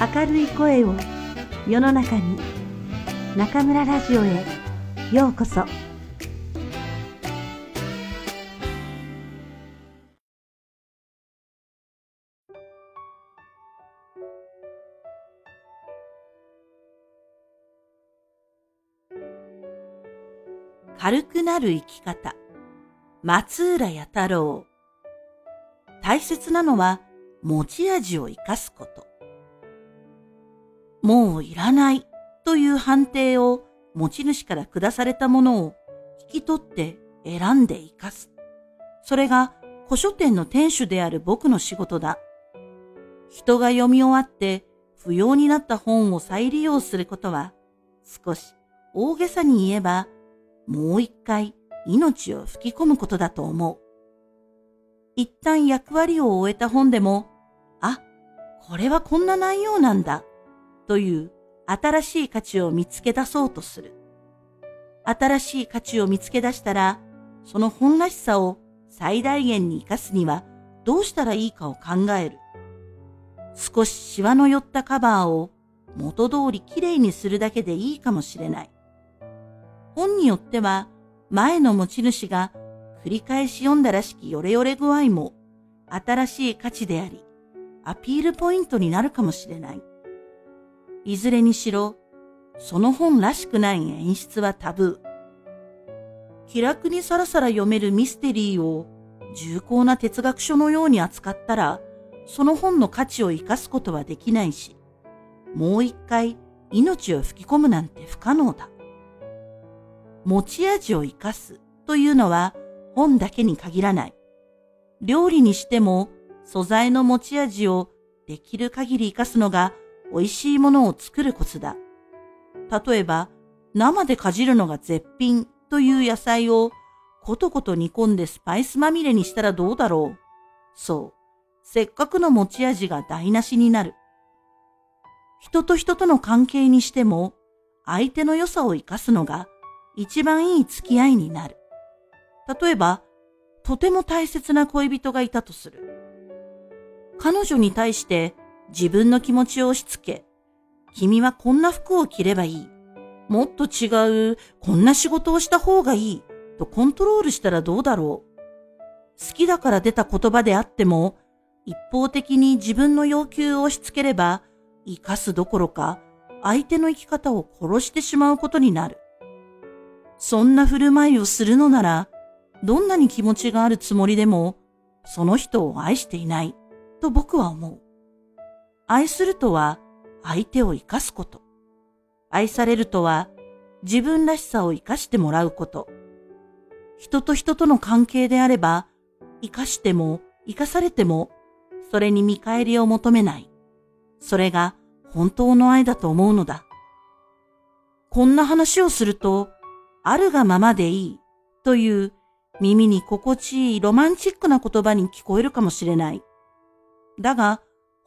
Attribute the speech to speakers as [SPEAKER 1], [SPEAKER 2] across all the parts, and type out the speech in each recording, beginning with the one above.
[SPEAKER 1] 明るい声を世の中に中村ラジオへようこそ。
[SPEAKER 2] 軽くなる生き方。松浦弥太郎。大切なのは持ち味を生かすこと。もういらないという判定を持ち主から下されたものを引き取って選んで生かす。それが古書店の店主である僕の仕事だ。人が読み終わって不要になった本を再利用することは少し大げさに言えばもう一回命を吹き込むことだと思う。一旦役割を終えた本でも、あ、これはこんな内容なんだ、という新しい価値を見つけ出そうとする。新しい価値を見つけ出したら、その本らしさを最大限に活かすにはどうしたらいいかを考える。少しシワの寄ったカバーを元通りきれいにするだけでいいかもしれない。本によっては前の持ち主が繰り返し読んだらしきヨレヨレ具合も新しい価値であり、アピールポイントになるかもしれない。いずれにしろ、その本らしくない演出はタブー。気楽にさらさら読めるミステリーを重厚な哲学書のように扱ったら、その本の価値を生かすことはできないし、もう一回命を吹き込むなんて不可能だ。持ち味を生かすというのは本だけに限らない。料理にしても素材の持ち味をできる限り活かすのが美味しいものを作るコツだ。例えば、生でかじるのが絶品という野菜をことこと煮込んでスパイスまみれにしたらどうだろう。そう。せっかくの持ち味が台無しになる。人と人との関係にしても、相手の良さを生かすのが一番いい付き合いになる。例えば、とても大切な恋人がいたとする。彼女に対して自分の気持ちを押し付け、君はこんな服を着ればいい。もっと違う、こんな仕事をした方がいい。とコントロールしたらどうだろう。好きだから出た言葉であっても、一方的に自分の要求を押し付ければ、生かすどころか、相手の生き方を殺してしまうことになる。そんな振る舞いをするのなら、どんなに気持ちがあるつもりでも、その人を愛していないと僕は思う。愛するとは相手を生かすこと。愛されるとは自分らしさを生かしてもらうこと。人と人との関係であれば、生かしても生かされても、それに見返りを求めない。それが本当の愛だと思うのだ。こんな話をすると、あるがままでいいという耳に心地いいロマンチックな言葉に聞こえるかもしれない。だが、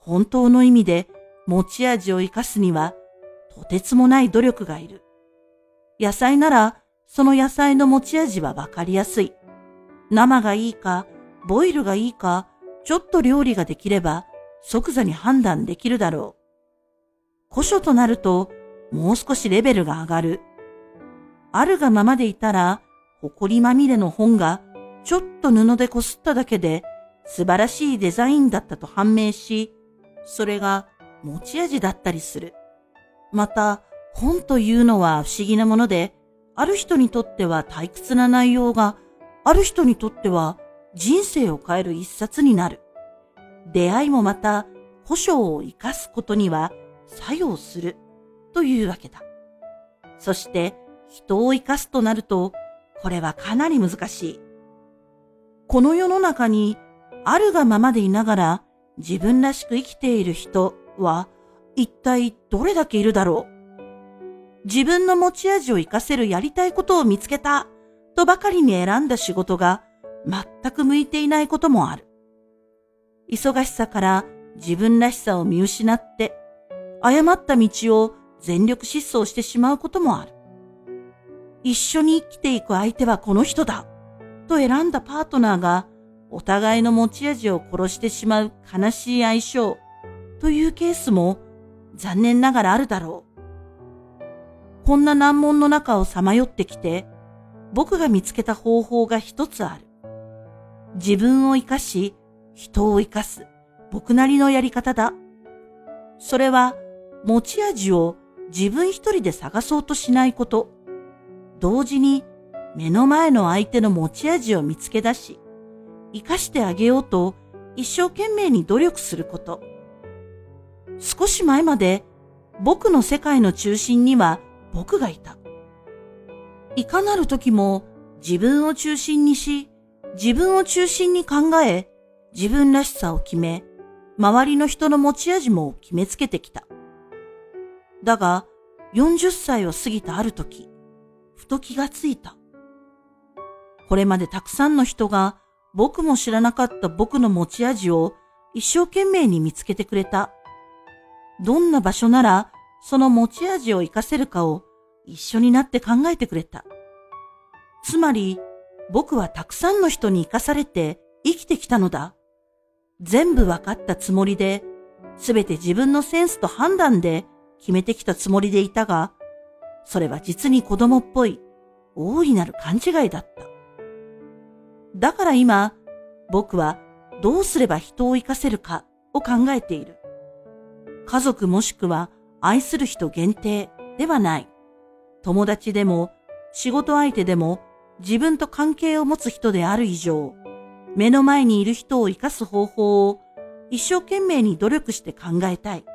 [SPEAKER 2] 本当の意味で持ち味を生かすには、とてつもない努力がいる。野菜なら、その野菜の持ち味はわかりやすい。生がいいか、ボイルがいいか、ちょっと料理ができれば、即座に判断できるだろう。古書となると、もう少しレベルが上がる。あるがままでいたら、埃まみれの本がちょっと布でこすっただけで素晴らしいデザインだったと判明し、それが持ち味だったりする。また、本というのは不思議なもので、ある人にとっては退屈な内容が、ある人にとっては人生を変える一冊になる。出会いもまた、保証を生かすことには作用するというわけだ。そして、人を生かすとなると、これはかなり難しい。この世の中にあるがままでいながら自分らしく生きている人は一体どれだけいるだろう？自分の持ち味を活かせるやりたいことを見つけたとばかりに選んだ仕事が全く向いていないこともある。忙しさから自分らしさを見失って誤った道を全力疾走してしまうこともある。一緒に生きていく相手はこの人だと選んだパートナーがお互いの持ち味を殺してしまう悲しい相性というケースも残念ながらあるだろう。こんな難問の中をさまよってきて、僕が見つけた方法が一つある。自分を生かし、人を生かす、僕なりのやり方だ。それは、持ち味を自分一人で探そうとしないこと。同時に、目の前の相手の持ち味を見つけ出し、生かしてあげようと一生懸命に努力すること。少し前まで僕の世界の中心には僕がいた。いかなる時も自分を中心にし、自分を中心に考え、自分らしさを決め、周りの人の持ち味も決めつけてきた。だが、40歳を過ぎたある時、ふと気がついた。これまでたくさんの人が僕も知らなかった僕の持ち味を一生懸命に見つけてくれた。どんな場所ならその持ち味を活かせるかを一緒になって考えてくれた。つまり僕はたくさんの人に生かされて生きてきたのだ。全部分かったつもりで、すべて自分のセンスと判断で決めてきたつもりでいたが、それは実に子供っぽい大いなる勘違いだった。だから今、僕はどうすれば人を生かせるかを考えている。家族もしくは愛する人限定ではない。友達でも仕事相手でも自分と関係を持つ人である以上、目の前にいる人を生かす方法を一生懸命に努力して考えたい。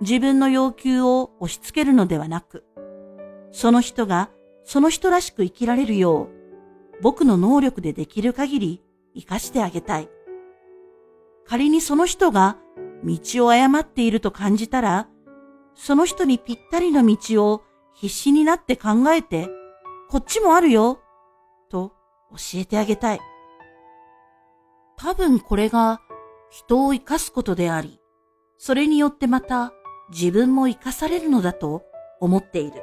[SPEAKER 2] 自分の要求を押し付けるのではなく、その人がその人らしく生きられるよう僕の能力でできる限り活かしてあげたい。仮にその人が道を誤っていると感じたら、その人にぴったりの道を必死になって考えて、こっちもあるよ、と教えてあげたい。多分これが人を生かすことであり、それによってまた自分も生かされるのだと思っている。